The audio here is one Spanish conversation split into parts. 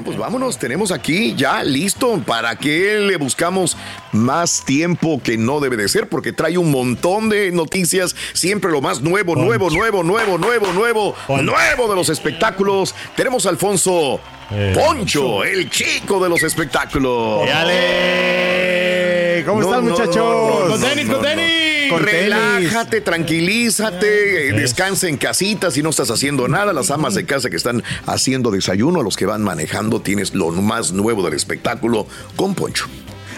Bueno, pues vámonos, tenemos aquí ya listo para que le buscamos más tiempo que no debe de ser, porque trae un montón de noticias, siempre lo más nuevo, nuevo, nuevo, nuevo, nuevo, nuevo, nuevo de los espectáculos. Tenemos a Alfonso Eh, Poncho, el chico de los espectáculos. ¡Yale! ¿Cómo No, están, no, muchachos? no, no, Con tenis, no, con no. tenis. Con tenis. Relájate, tranquilízate, descansa en casita si no estás haciendo nada. Las amas de casa que están haciendo desayuno, los que van manejando, tienes lo más nuevo del espectáculo con Poncho.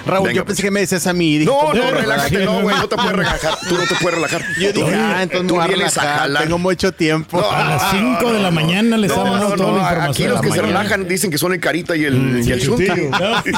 Raúl, Venga, yo pensé que me decías a mí. Dije, No, ¿cómo no, te relájate, no, güey, no te puedes relajar. Tú no te puedes relajar. Yo dije, ah, entonces Tú a vienes a relajar. jalar. Tengo mucho tiempo. No, A las 5 de la mañana les No, estamos no, dando toda no, la aquí información. los que se relajan dicen que son el carita y el, y el chutillo. chunti.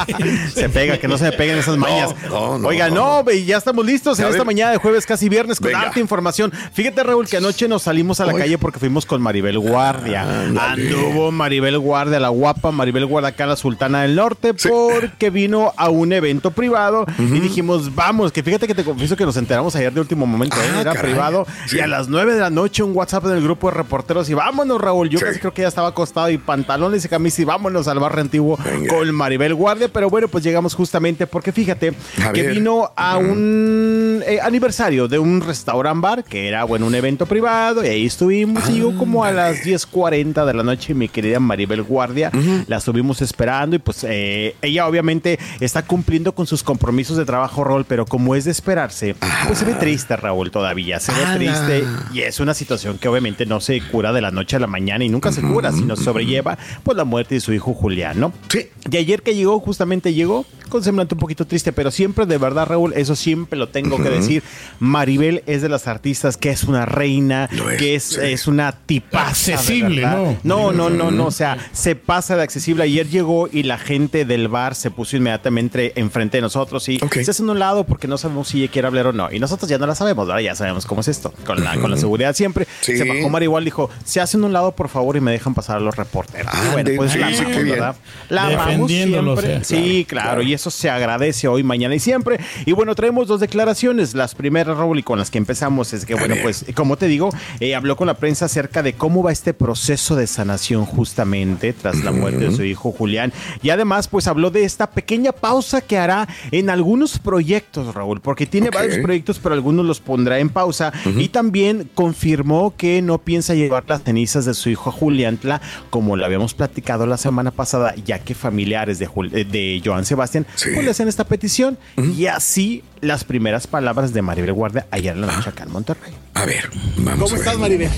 Se pega, que no se me peguen esas mañas. no, no, Oiga, no, no, ya estamos listos en esta mañana de jueves, casi viernes, con harta información. Fíjate, Raúl, que anoche nos salimos a la calle porque fuimos con Maribel Guardia. Anduvo Maribel Guardia, la guapa Maribel Guardia acá, la Sultana del Norte, porque vino a un evento privado y dijimos, vamos, que fíjate que te confieso que nos enteramos ayer de último momento, ¿eh? Ah, era caray. privado. Sí. Y a las 9 de la noche un WhatsApp en el grupo de reporteros y vámonos, Raúl. Yo Sí. casi creo que ya estaba acostado y pantalones y camisa y vámonos al barrio antiguo Venga. con Maribel Guardia. Pero bueno, pues llegamos justamente porque fíjate que vino a un eh, aniversario de un restaurant bar que era, bueno, un evento privado y ahí estuvimos. y yo como a las 10.40 de la noche, mi querida Maribel Guardia, la estuvimos esperando y pues eh, ella obviamente está cumpliendo con sus compromisos de trabajo, Raúl, pero como es de esperarse, pues se ve triste, Raúl, todavía. Se ve triste y es una situación que obviamente no se cura de la noche a la mañana y nunca se cura, sino sobrelleva pues la muerte de su hijo Julián, ¿no? Sí. De ayer que llegó, justamente llegó con semblante un poquito triste, pero siempre, de verdad, Raúl, eso siempre lo tengo que decir. Maribel es de las artistas que es una reina, es, que es, sí. es una tipaza. de Accesible. ¿no? No, no, no, no. O sea, se pasa de accesible. Ayer llegó y la gente del bar se puso inmediatamente enfrente de nosotros y Ok. se hacen un lado porque no sabemos si ella quiere hablar o no. Y nosotros ya no la sabemos, ¿verdad? Ya sabemos cómo es esto. Con la, con la seguridad siempre. Sí. Se bajó Mar igual, dijo, se hacen un lado, por favor, y me dejan pasar a los reporteros. Ah, Y bueno, pues sí, la amamos. ¿verdad? La amamos siempre. sí. Sí, claro, y eso se agradece hoy, mañana y siempre. Y bueno, traemos dos declaraciones. Las primeras, Raúl, y con las que empezamos es que, bueno, pues, como te digo, eh, habló con la prensa acerca de cómo va este proceso de sanación justamente tras la muerte de su hijo Julián. Y además, pues, habló de esta pequeña pausa que hará en algunos proyectos, Raúl, porque tiene varios proyectos, pero algunos los pondrá en pausa. Y también confirmó que no piensa llevar las cenizas de su hijo a Juliantla, como lo habíamos platicado la semana pasada, ya que familiares de, Jul- eh, de Joan Sebastián Sí. pues, le hacen esta petición. Y así las primeras palabras de Maribel Guardia ayer en la noche acá en Monterrey. A ver, vamos a ver. Maribel?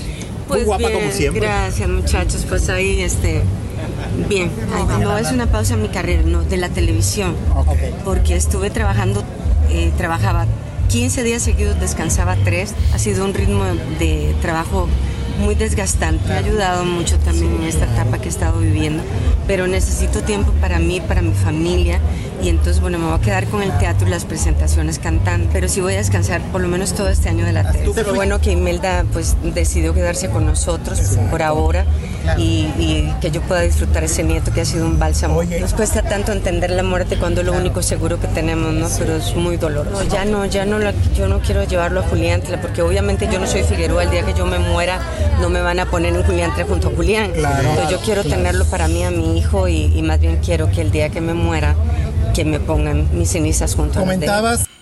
Pues bien, Gracias, muchachos. Pues ahí, este, bien. No es una pausa en mi carrera, no, de la televisión. Porque estuve trabajando, eh, trabajaba 15 días seguidos, descansaba 3. Ha sido un ritmo de trabajo muy desgastante. Me ha ayudado mucho también en esta etapa que he estado viviendo. Pero necesito tiempo para mí, para mi familia. Y entonces, bueno, me voy a quedar con el teatro y las presentaciones cantando. Pero sí voy a descansar por lo menos todo este año de la tele. Pero bueno que Imelda pues decidió quedarse con nosotros por ahora y, y que yo pueda disfrutar ese nieto que ha sido un bálsamo. Nos cuesta tanto entender la muerte cuando es lo único seguro que tenemos, ¿no? Pero es muy doloroso. No, ya no, ya no, la- yo no quiero llevarlo a Julián, porque obviamente yo no soy Figueroa. El día que yo me muera no me van a poner en Julián junto a Julián. Entonces, yo quiero tenerlo para mí, a mi hijo y, y más bien quiero que el día que me muera que me pongan mis cenizas junto a las de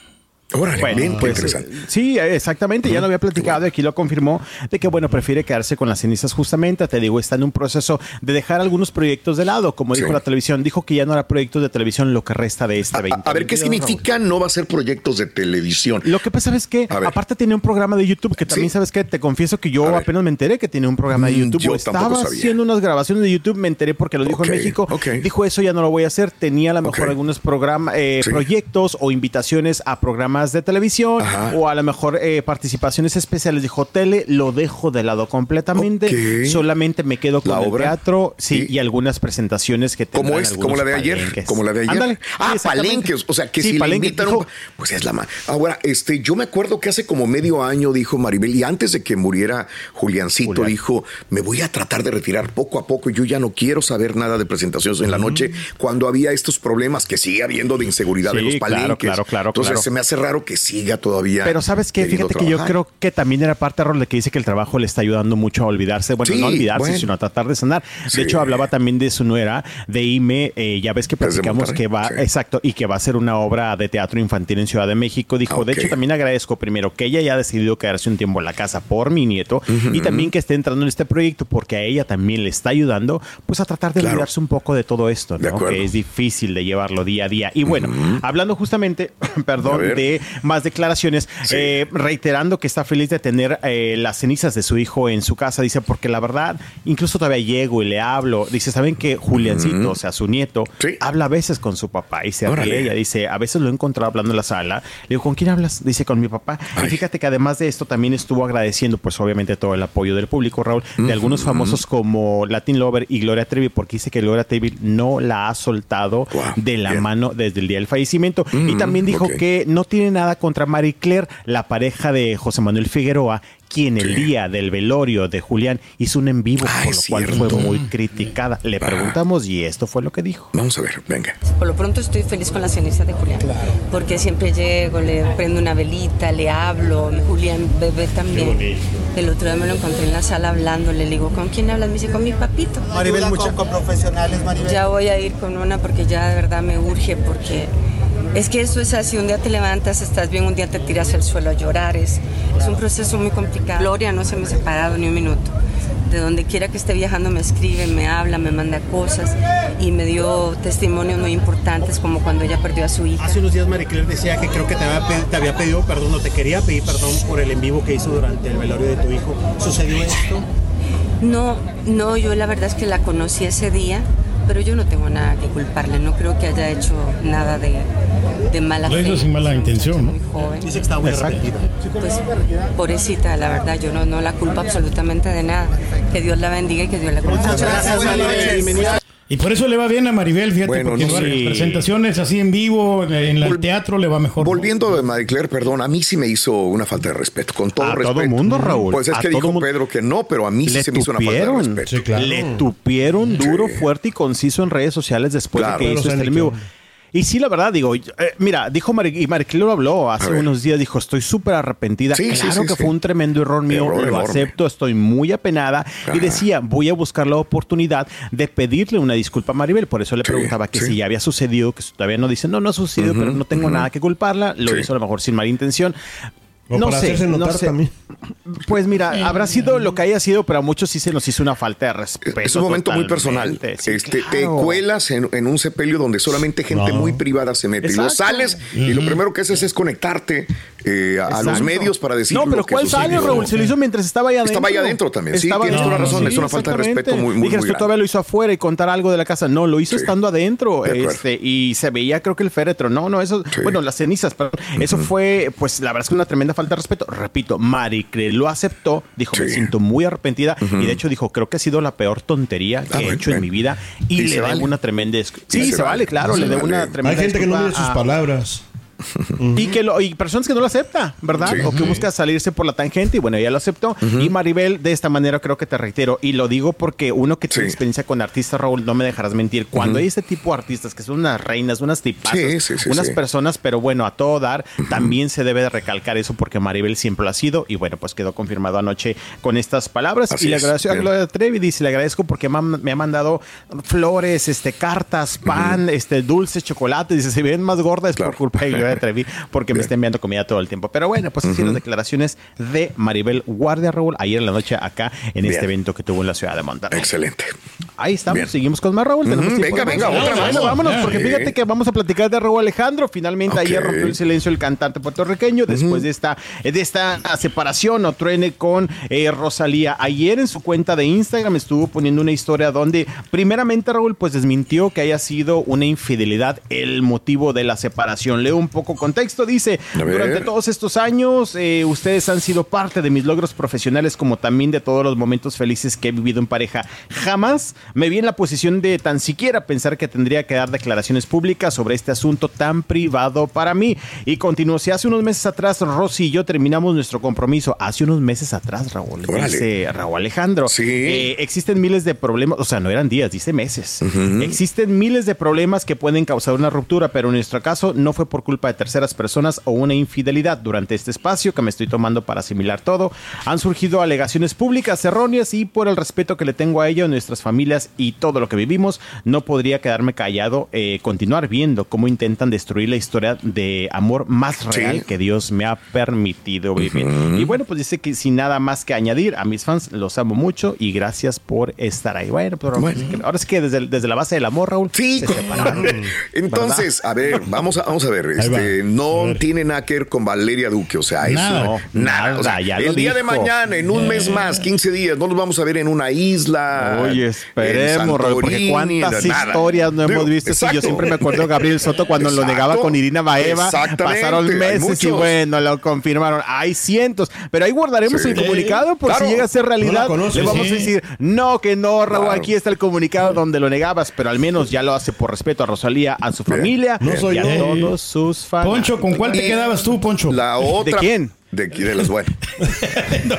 Órale, Bueno, bien, pues, interesante. eh, Sí, exactamente, ya lo había platicado y aquí lo confirmó de que, bueno, prefiere quedarse con las cenizas justamente, te digo, está en un proceso de dejar algunos proyectos de lado, como dijo la televisión, dijo que ya no hará proyectos de televisión lo que resta de este A, 20. a ver, ¿qué significa no va a ser proyectos de televisión? Lo que pasa es que, aparte tiene un programa de YouTube que también, Sí. ¿sabes que Te confieso que yo apenas me enteré que tiene un programa de Mm, YouTube. yo o estaba haciendo unas grabaciones de YouTube, me enteré porque lo dijo en México. Dijo eso ya no lo voy a hacer. Tenía a lo mejor algunos programas, eh, Sí. proyectos o invitaciones a programas de televisión Ajá. o a lo mejor eh, participaciones especiales. Dijo, tele, lo dejo de lado completamente. Solamente me quedo con La el obra. teatro, sí, y algunas presentaciones que ¿Cómo tendrán es? Como la de ayer. palenques. Como la de ayer. Ándale, ah, palenques. O sea, que Sí, si le invitan dijo- un- Pues es la más. Ahora, este, yo me acuerdo que hace como medio año dijo Maribel, y antes de que muriera Juliancito, Julián. dijo: Me voy a tratar de retirar poco a poco. Yo ya no quiero saber nada de presentaciones en la noche. Cuando había estos problemas que sigue habiendo de inseguridad de los palenques. claro, claro, Entonces claro. se me hace raro que siga todavía. Pero sabes qué, fíjate que yo creo que también era parte rol de que dice que el trabajo le está ayudando mucho a olvidarse, bueno, Sí, no olvidarse, bueno. sino a tratar de sanar. Sí. De hecho, hablaba también de su nuera, de Ime, eh, ya ves que platicamos que va, sí. exacto, y que va a ser una obra de teatro infantil en Ciudad de México. Dijo, de hecho, también agradezco primero que ella ya ha decidido quedarse un tiempo en la casa por mi nieto y también que esté entrando en este proyecto porque a ella también le está ayudando, pues a tratar de Claro. olvidarse un poco de todo esto, De ¿no? Que es difícil de llevarlo día a día. Y bueno, hablando justamente, perdón, ver. Más declaraciones, Sí. eh, reiterando que está feliz de tener eh, las cenizas de su hijo en su casa, dice, porque la verdad, incluso todavía llego y le hablo, dice, ¿saben que Juliancito, o sea, su nieto, Sí. habla a veces con su papá y se ríe, ella dice, a veces lo he encontrado hablando en la sala, le digo, ¿con quién hablas? Dice, con mi papá. Ay. Y fíjate que además de esto también estuvo agradeciendo, pues obviamente todo el apoyo del público, Raúl, de algunos famosos como Latin Lover y Gloria Trevi, porque dice que Gloria Trevi no la ha soltado Wow, de la bien. mano desde el día del fallecimiento. y también dijo que no tiene nada contra Marie Claire, la pareja de José Manuel Figueroa, quien el día del velorio de Julián hizo un en vivo, Ah, por lo cual cierto. fue muy criticada. Le preguntamos y esto fue lo que dijo. Vamos a ver, venga. Por lo pronto estoy feliz con la ceniza de Julián. Porque siempre llego, le prendo una velita, le hablo. Julián bebé también. El otro día me lo encontré en la sala hablando. Le digo, ¿con quién hablas? Me dice, con mi papito. Maribel, mucho con profesionales, Maribel. Ya voy a ir con una porque ya de verdad me urge. Porque es que eso es así. Un día te levantas, estás bien, un día te tiras al suelo a llorar. Es, es un proceso muy complicado. Gloria no se me ha separado ni un minuto. De donde quiera que esté viajando me escribe, me habla, me manda cosas y me dio testimonios muy importantes como cuando ella perdió a su hija. Hace unos días Marie Claire decía que creo que te había, pe- te había pedido perdón o te quería pedir perdón por el en vivo que hizo durante el velorio de tu hijo. ¿Sucedió esto? No, no, yo la verdad es que la conocí ese día, pero yo no tengo nada que culparle, no creo que haya hecho nada de, de mala Lo fe. hizo sin mala intención, muchacha Muy joven. Dice que estaba muy arrepentida. Pues, pobrecita, la verdad, yo no, no la culpo absolutamente de nada. Que Dios la bendiga y que Dios la cuide. Gracias, Maribel. Y por eso le va bien a Maribel, fíjate, Bueno, porque no en sé. presentaciones así en vivo, en el Vol- teatro le va mejor. ¿no? Volviendo de Marie Claire, perdón, a mí sí me hizo una falta de respeto, con todo A todo respeto. mundo, Raúl, Pues es a que dijo mundo. Pedro que no, pero a mí sí se me hizo una falta de respeto. Sí, claro. Le tupieron duro, Sí. fuerte y conciso en redes sociales después Claro. de que Pero hizo este en vivo. Y sí, la verdad, digo, eh, mira, dijo Mari, y Mariclé lo habló hace unos días, dijo, estoy súper arrepentida. Sí, claro sí, que fue un tremendo error mío, Error lo enorme. acepto, estoy muy apenada. Ajá. Y decía, voy a buscar la oportunidad de pedirle una disculpa a Maribel. Por eso le preguntaba que si ya había sucedido, que todavía no dice, no, no ha sucedido, pero no tengo nada que culparla. Lo hizo a lo mejor sin mala intención. O no para sé, hacerse no sé. también. Pues mira, habrá sido lo que haya sido, pero a muchos sí se nos hizo una falta de respeto. Es un momento muy personal. Sí, este, Te cuelas en, en un sepelio donde solamente gente No. muy privada se mete. Y luego Exacto. sales y lo primero que haces es conectarte eh, a, a los medios para decir No, pero lo ¿cuál sale. Raúl? Se lo hizo mientras estaba allá adentro. Estaba allá adentro también. Sí, Estaba tienes toda la razón. Es una falta de respeto muy- muy- Dijeras, muy tú grande. todavía lo hizo afuera y contar algo de la casa. No, lo hizo Sí. estando adentro. Este, y se veía, creo que el féretro. No, no, eso. Sí. Bueno, las cenizas, perdón. Eso fue, pues la verdad es que una tremenda falta de respeto. Repito, Maricre lo aceptó. Dijo, me Sí. siento muy arrepentida. Y de hecho dijo, creo que ha sido la peor tontería que Ah, he hecho en bueno. mi vida. Y, Y le debo vale. una tremenda. Sí, se se, vale. vale, claro. Se le debo vale. una tremenda. Hay gente que no mide sus palabras. Y que lo, y personas que no lo acepta, ¿verdad? Sí. O que busca salirse por la tangente y bueno, ella lo aceptó. Y Maribel, de esta manera creo que te reitero, y lo digo porque uno que tiene experiencia con artistas, Raúl, no me dejarás mentir, cuando hay este tipo de artistas que son unas reinas, unas tipazas, Sí, unas personas, pero bueno, a todo dar, también se debe de recalcar eso porque Maribel siempre lo ha sido y bueno, pues quedó confirmado anoche con estas palabras Así y le agradeció a. Gloria Trevi, dice, le agradezco porque me ha, me ha mandado flores, este, cartas, pan, este, dulces, chocolates, dice, si ven más gorda es Claro. por culpa de Gloria atreví porque me está enviando comida todo el tiempo. Pero bueno, pues así las declaraciones de Maribel Guardia, Raúl, ayer en la noche acá en Bien. este evento que tuvo en la ciudad de Monterrey. Excelente. Ahí estamos, Bien. seguimos con más Raúl. venga, venga, otra Bueno, más. vámonos, porque fíjate que vamos a platicar de Raúl Alejandro. Finalmente ayer rompió el silencio el cantante puertorriqueño después de esta de esta separación o truene con eh, Rosalía. Ayer en su cuenta de Instagram estuvo poniendo una historia donde primeramente Raúl pues desmintió que haya sido una infidelidad el motivo de la separación. Leo un poco contexto. Dice, durante todos estos años eh, ustedes han sido parte de mis logros profesionales como también de todos los momentos felices que he vivido en pareja. Jamás me vi en la posición de tan siquiera pensar que tendría que dar declaraciones públicas sobre este asunto tan privado para mí. Y continuó, si hace unos meses atrás Rosy y yo terminamos nuestro compromiso, hace unos meses atrás Raúl, Órale. dice Raúl Alejandro, Sí. eh, existen miles de problemas, o sea, no eran días, dice meses. Existen miles de problemas que pueden causar una ruptura, pero en nuestro caso no fue por culpa de terceras personas o una infidelidad. Durante este espacio que me estoy tomando para asimilar todo, han surgido alegaciones públicas erróneas y por el respeto que le tengo a ella, nuestras familias y todo lo que vivimos, no podría quedarme callado, eh, continuar viendo cómo intentan destruir la historia de amor más Sí. real que Dios me ha permitido vivir. Y bueno, pues dice que sin nada más que añadir, a mis fans los amo mucho y gracias por estar ahí. Bueno, pues ahora, Bueno. ahora es que desde, desde la base del amor, Raúl. Sí, se separaron. entonces, a ver, vamos a, vamos a ver, va. Este, no tiene nada que ver con Valeria Duque, o sea, Nada. eso, No, nada, o sea, nada, ya el día de mañana, en un mes más, 15 días, no nos vamos a ver en una isla. Oye, esperemos, Raúl, porque cuántas nada. historias no hemos Digo, visto. Sí, yo siempre me acuerdo de Gabriel Soto cuando lo negaba con Irina Baeva. Exactamente, Pasaron meses y bueno, lo confirmaron. Hay cientos, pero ahí guardaremos Sí. el comunicado por Claro. si llega a ser No realidad. conoces, Le vamos sí. a decir, no, que no, Raúl, Claro. aquí está el comunicado donde lo negabas, pero al menos ya lo hace por respeto a Rosalía, a su familia No soy y a todos sus Poncho, ¿con cuál te quedabas tú, Poncho? La otra. quién? De aquí, de las buenas. No,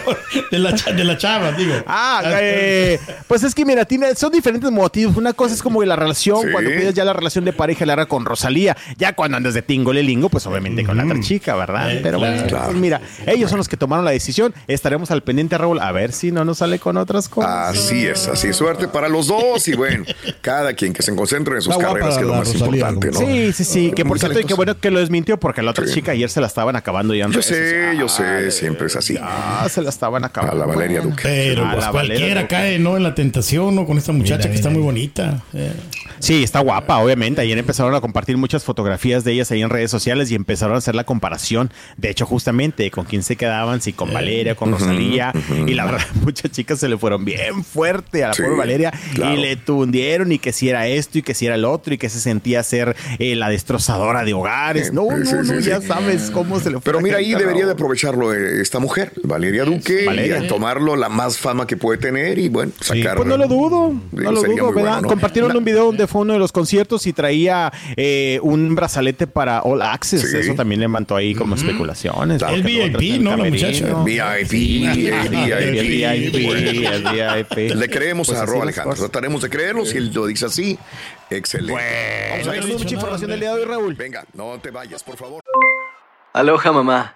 de, la, de la chava, digo. Ah, eh, pues es que mira, tiene, son diferentes motivos. Una cosa es como la relación, Sí. cuando pides ya la relación de pareja la era con Rosalía. Ya cuando andas de tingolelingo, pues obviamente con la otra chica, ¿verdad? Eh, Pero bueno, claro. pues mira, ellos son los que tomaron la decisión. Estaremos al pendiente, Raúl, a ver si no nos sale con otras cosas. Así es, así es. Suerte para los dos y bueno, cada quien que se concentre en sus carreras, que es lo más Rosalía, importante, ¿no? Sí, sí, sí. Que por cierto, y qué bueno que lo desmintió porque la otra Sí. chica ayer se la estaban acabando ya en Yo redes sé, sociales. Yo sé, siempre es así. Ah, se la estaban acabando. A la Valeria Bueno. Duque. Pero A pues la cualquiera Valeria. cae, ¿no? En la tentación, ¿no? Con esta muchacha Mira, que está mira, muy bonita. Eh. Sí, está guapa, obviamente. Ayer empezaron a compartir muchas fotografías de ellas ahí en redes sociales y empezaron a hacer la comparación. De hecho, justamente con quién se quedaban, si con Valeria, con Rosalía. Y la verdad, muchas chicas se le fueron bien fuerte a la Sí, pobre Valeria claro. y le tundieron y que si era esto y que si era el otro y que se sentía ser eh, la destrozadora de hogares. No, sí, no, no, sí. ya sabes cómo se le fue. Pero mira, ahí debería de Raúl. Aprovecharlo eh, esta mujer, Valeria Duque, Valeria. y a tomarlo la más fama que puede tener y bueno, sacar. Pues no lo dudo, no lo dudo, muy ¿verdad? bueno, ¿no? Compartieron La- un video donde fue uno de los conciertos y traía eh, un brazalete para All Access. Sí. Eso también levantó ahí como especulaciones. El VIP, el ¿no? Camerino. muchacha. VIP, el el VIP. El VIP. Le creemos Pues a así Ro las Alejandro. Trataremos de creerlo. Si él lo dice así, excelente. Vamos a Bueno, ver. mucha información del día de hoy, Raúl. Venga, no te vayas, por favor. Aloha mamá,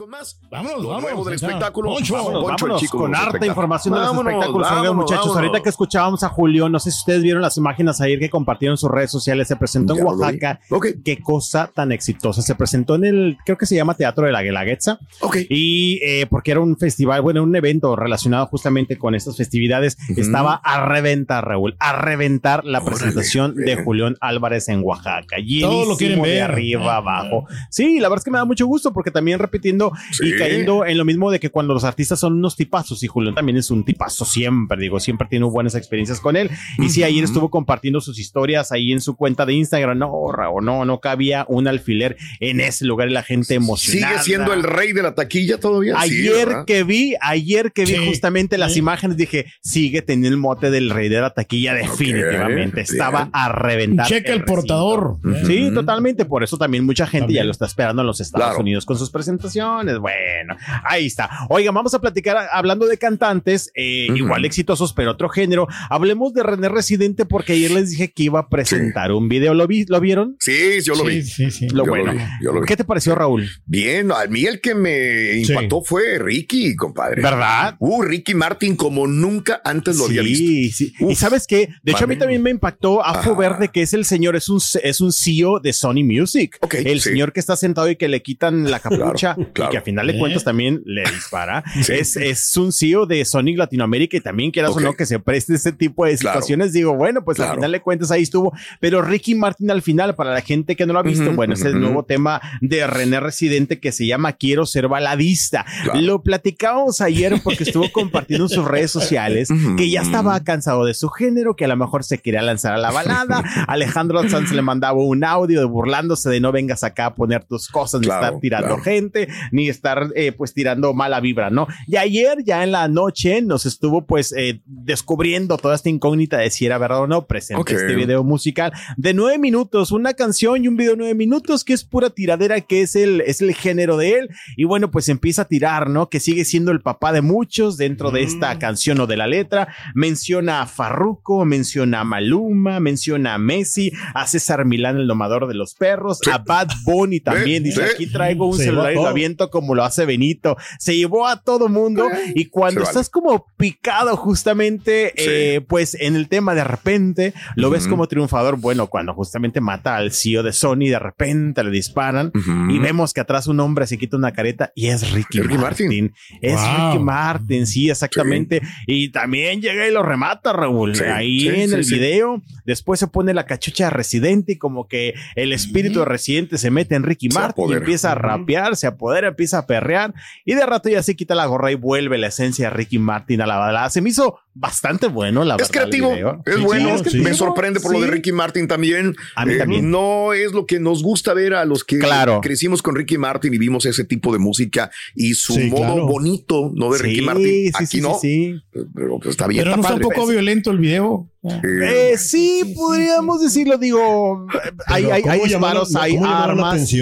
Más. Vámonos, Lo vámonos, del espectáculo. Poncho. Vámonos, Poncho, el vámonos, chico de con harta información de los espectáculos. Oigan, muchachos, vámonos. ahorita que escuchábamos a Julio, no sé si ustedes vieron las imágenes ayer que compartieron en sus redes sociales, se presentó en Ya. Oaxaca. Ok. Qué cosa tan exitosa. Se presentó en el, creo que se llama Teatro de la Guelaguetza. Ok. Y eh, porque era un festival, bueno, un evento relacionado justamente con estas festividades, estaba a reventar, Raúl, a reventar la Órale, presentación de. Julián Álvarez en Oaxaca. Todos lo quieren Llenísimo de ver. arriba Ah, abajo. Sí, la verdad es que me da mucho gusto porque también repitiendo y cayendo en lo mismo de que cuando los artistas son unos tipazos y Julián también es un tipazo siempre, digo, siempre tiene buenas experiencias con él. Y sí, ayer estuvo compartiendo sus historias ahí en su cuenta de Instagram. No, Raúl, no, no cabía un alfiler en ese lugar y la gente emocionada. ¿Sigue siendo el rey de la taquilla todavía? Ayer que vi, ayer que vi justamente las imágenes, dije, sigue teniendo el mote del rey de la taquilla definitivamente. Estaba a reventar. Checa el, portador. Sí, totalmente. Por eso también mucha gente ya lo está esperando en los Estados Unidos con sus presentaciones. Bueno, ahí está. Oigan, vamos a platicar hablando de cantantes, eh, igual exitosos, pero otro género. Hablemos de René Residente porque ayer les dije que iba a presentar un video. ¿Lo, vi, ¿Lo vieron? Sí, yo lo vi. Sí, sí. Lo bueno. ¿Qué te pareció, Raúl? Bien, a mí el que me impactó fue Ricky, compadre. ¿Verdad? Uh, Ricky Martin como nunca antes lo había visto. Sí, sí. y sabes qué? De hecho, a mí también me impactó Afo Verde, que es el señor, es un, es un CEO de Sony Music. el señor que está sentado y que le quitan la capucha y que a final de cuentas también le dispara. Es, es un CEO de Sony Latinoamérica y también quieras o no que se preste ese tipo de situaciones. Digo, bueno, pues al final de cuentas ahí estuvo. Pero Ricky Martin al final, para la gente que no lo ha visto, bueno, es el nuevo tema de René Residente que se llama Quiero ser baladista. Lo platicábamos ayer porque estuvo compartiendo en sus redes sociales que ya estaba cansado de su género, que a lo mejor se quería lanzar a la balada. Alejandro Sanz le mandaba un audio de burlándose de no vengas acá a poner tus cosas, ni estar tirando gente, ni estar eh, pues tirando mala vibra, ¿no? Y ayer ya en la noche nos estuvo pues eh, descubriendo toda esta incógnita de si era verdad o no. Presente este video musical de nueve minutos, una canción y un video de nueve minutos que es pura tiradera, que es el, es el género de él. Y bueno, pues empieza a tirar, ¿no? Que sigue siendo el papá de muchos dentro de esta canción o de la letra. Menciona a Farruko, menciona a Maluma, menciona a Messi, a César Milán, el domador de los perros, a Bad Bunny también. Dice, aquí traigo un celular y lo aviento como lo hace Benito. Se llevó a todo mundo y cuando estás como picado justamente, eh, pues en el tema de repente, lo ves como triunfador. Bueno, cuando justamente mata al CEO de Sony, de repente le disparan y vemos que atrás un hombre se quita una careta y es Ricky, Martin. Es Ricky Martin, sí, exactamente. Y también llega y lo remata, Raúl. Ahí en el video, después se pone la cachucha de residente y como que el espíritu de residente se mete en Ricky Martin y empieza a rapear, se apodera, empieza a perrear y de rato ya se quita la gorra y vuelve la esencia de Ricky Martin a la balada. Se me hizo bastante bueno, la es Creativo, es bueno, me sorprende por lo de Ricky Martin también. A mí también. No es lo que nos gusta ver a los que crecimos con Ricky Martin y vimos ese tipo de música y su modo bonito, ¿no? De Ricky Martin. Aquí no. Pero está bien. Pero no está un poco violento el video. Eh, sí, podríamos decirlo. Digo, hay, hay, hay disparos, hay armas.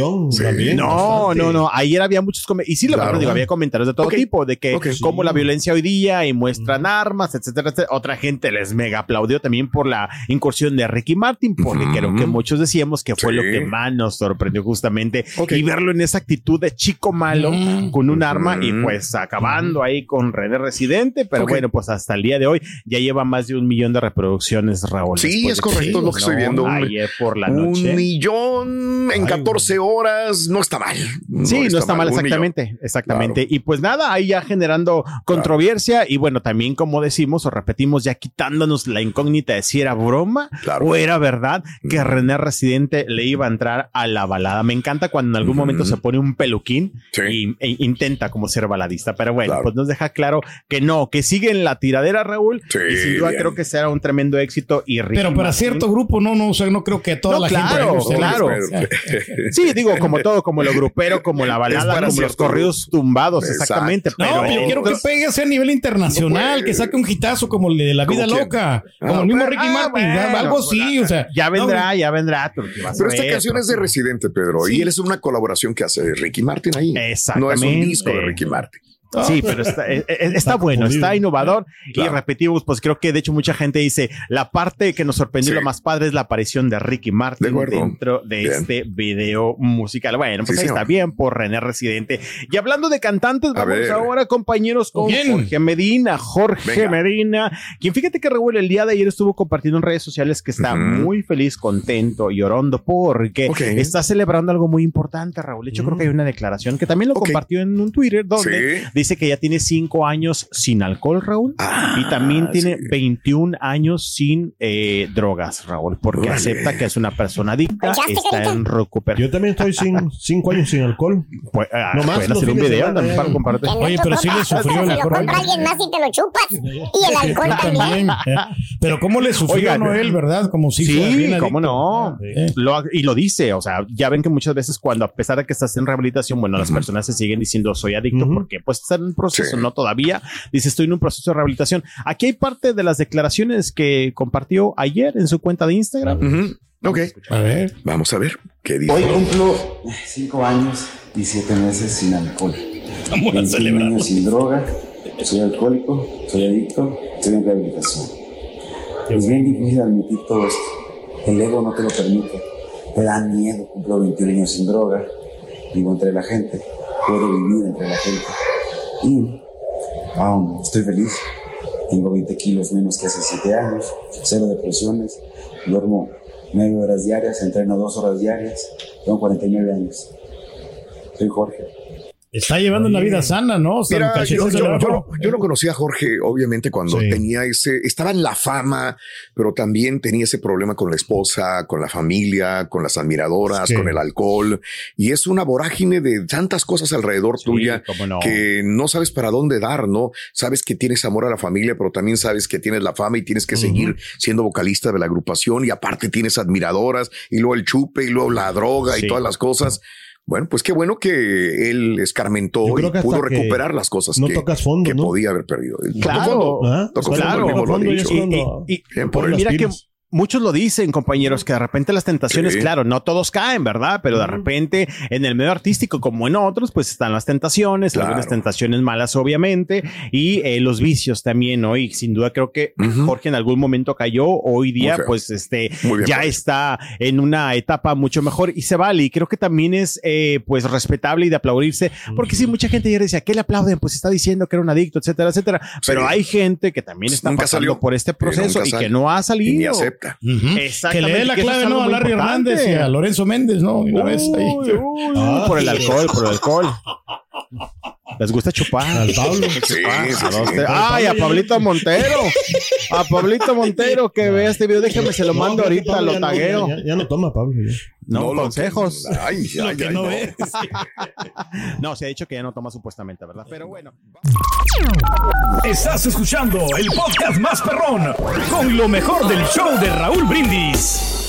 No, no, no. Ayer había muchos comentarios. Y sí, lo verdad, digo, había comentarios de todo tipo, de que como la violencia hoy día y muestran armas, etcétera, etcétera. Otra gente les mega aplaudió también por la incursión de Ricky Martin, porque creo que muchos decíamos que fue lo que más nos sorprendió justamente. Y verlo en esa actitud de chico malo con un arma y pues acabando ahí con René Residente. Pero bueno, pues hasta el día de hoy ya lleva más de un millón de reproducciones producciones, Raúl. Sí, es correcto lo que estoy viendo. Ayer por la noche. Un millón en 14 horas no está mal. sí, no está mal, exactamente. Exactamente. Y pues nada, ahí ya generando controversia y bueno, también como decimos o repetimos, ya quitándonos la incógnita de si era broma o era verdad que René Residente le iba a entrar a la balada. Me encanta cuando en algún momento se pone un peluquín y, e intenta como ser baladista, pero bueno, pues nos deja claro que no, que sigue en la tiradera, Raúl. y sin duda creo que será un tremendo éxito y Pero para cierto grupo, no, no, o sea, no creo que toda la claro, gente. Claro, Sí, digo, como todo, como lo grupero, como la balada, como los corridos tumbados, exactamente. Pero no, yo quiero que pegue a nivel internacional, que saque un hitazo como el de La Vida Loca, como el mismo Ricky ah, Martin, algo así, o sea. Ya vendrá, ya vendrá. Pero esta canción es de Residente, Pedro, y él es una colaboración que hace Ricky Martin ahí. Exactamente. No es un disco de Ricky Martin. Sí, pero está, eh, eh, está, bueno, está innovador y repetimos, pues creo que de hecho mucha gente dice, la parte que nos sorprendió lo más padre es la aparición de Ricky Martin dentro de este video musical. Bueno, pues ahí está bien por René Residente. Y hablando de cantantes, vamos ahora compañeros con Jorge Medina, Jorge Medina, quien fíjate que Raúl el día de ayer estuvo compartiendo en redes sociales que está muy feliz, contento y orando porque está celebrando algo muy importante, Raúl. De hecho, creo que hay una declaración que también lo compartió en un Twitter donde Dice que ya tiene cinco años sin alcohol, Raúl. y también tiene 21 años sin eh, drogas, Raúl, porque acepta que es una persona adicta, está en recuperación. Yo también estoy sin cinco años sin alcohol. Pues, ah, No más, pueden hacer un video también para compartir. Oye, pero sí le sufrió el alcohol. compra alguien más y te lo chupas. Y el alcohol también. ¿eh? Pero cómo le sufrió Oigan, no él, ¿verdad? Como si fuera Sí, cómo no. Sí. Lo- y lo dice, o sea, ya ven que muchas veces cuando a pesar de que estás en rehabilitación, bueno, las personas se siguen diciendo soy adicto porque pues están en un proceso, no todavía. Dice estoy en un proceso de rehabilitación. Aquí hay parte de las declaraciones que compartió ayer en su cuenta de Instagram. Ok. A ver. Vamos a ver qué dice. Hoy cumplo cinco años y siete meses sin alcohol. Vamos a 21 celebrar. años sin droga. Soy alcohólico, soy adicto, estoy en rehabilitación. Es bien difícil admitir todo esto. El ego no te lo permite. Te da miedo. Cumplo 21 años sin droga. Vivo entre la gente. Puedo vivir entre la gente. Y estoy feliz. Tengo 20 kilos menos que hace 7 años. Cero depresiones. Duermo 9 horas diarias. Entreno 2 horas diarias. Tengo 49 años. Soy Jorge. Está llevando una vida sana, ¿no? O sea, Mira, yo, no, yo no conocía a Jorge, obviamente, cuando Sí. tenía ese, estaba en la fama, pero también tenía ese problema con la esposa, con la familia, con las admiradoras, Sí. con el alcohol. Y es una vorágine de tantas cosas alrededor tuya no. que no sabes para dónde dar, ¿no? Sabes que tienes amor a la familia, pero también sabes que tienes la fama y tienes que seguir siendo vocalista de la agrupación y aparte tienes admiradoras y luego el chupe y luego la droga y todas las cosas. Bueno, pues qué bueno que él escarmentó y pudo recuperar las cosas no que, tocas fondo, que ¿no? podía haber perdido. Claro, fondo. ¿Ah? Claro. fondo, el mismo lo ha Fondo y por mira que. Muchos lo dicen, compañeros, que de repente las tentaciones, Sí. claro, no todos caen, ¿verdad? Pero de repente en el medio artístico, como en otros, pues están las tentaciones, Claro. algunas tentaciones malas, obviamente, y eh, los vicios también, ¿no? Y sin duda creo que. Jorge en algún momento cayó, hoy día, pues, este, bien ya él. está en una etapa mucho mejor y se vale. Y creo que también es, eh, pues, respetable y de aplaudirse, porque sí, mucha gente ayer decía, ¿qué le aplauden? Pues está diciendo que era un adicto, etcétera, etcétera. Pero hay gente que también está Nunca pasando salió. por este proceso y que no ha salido. Y ni acepta. Ujú. Que le dé la clave, ¿no? A Larry importante. Hernández y a Lorenzo Méndez, ¿no? Una vez ahí. Uy, uy, por el alcohol, por el alcohol. Les gusta chupar. Al Pablo. Sí, Ah, sí, sí. Ay, a Pablito Montero. A Pablito Montero que vea este video. Déjame, se lo No, mando ahorita, Pablo lo tagueo. Ya, ya no toma, Pablo. ya. No, No, lo consejos. que- Ay, ay, ay, no no. ves. No, se ha dicho que ya no toma supuestamente, ¿verdad? Pero bueno. Estás escuchando el podcast más perrón con lo mejor del show de Raúl Brindis.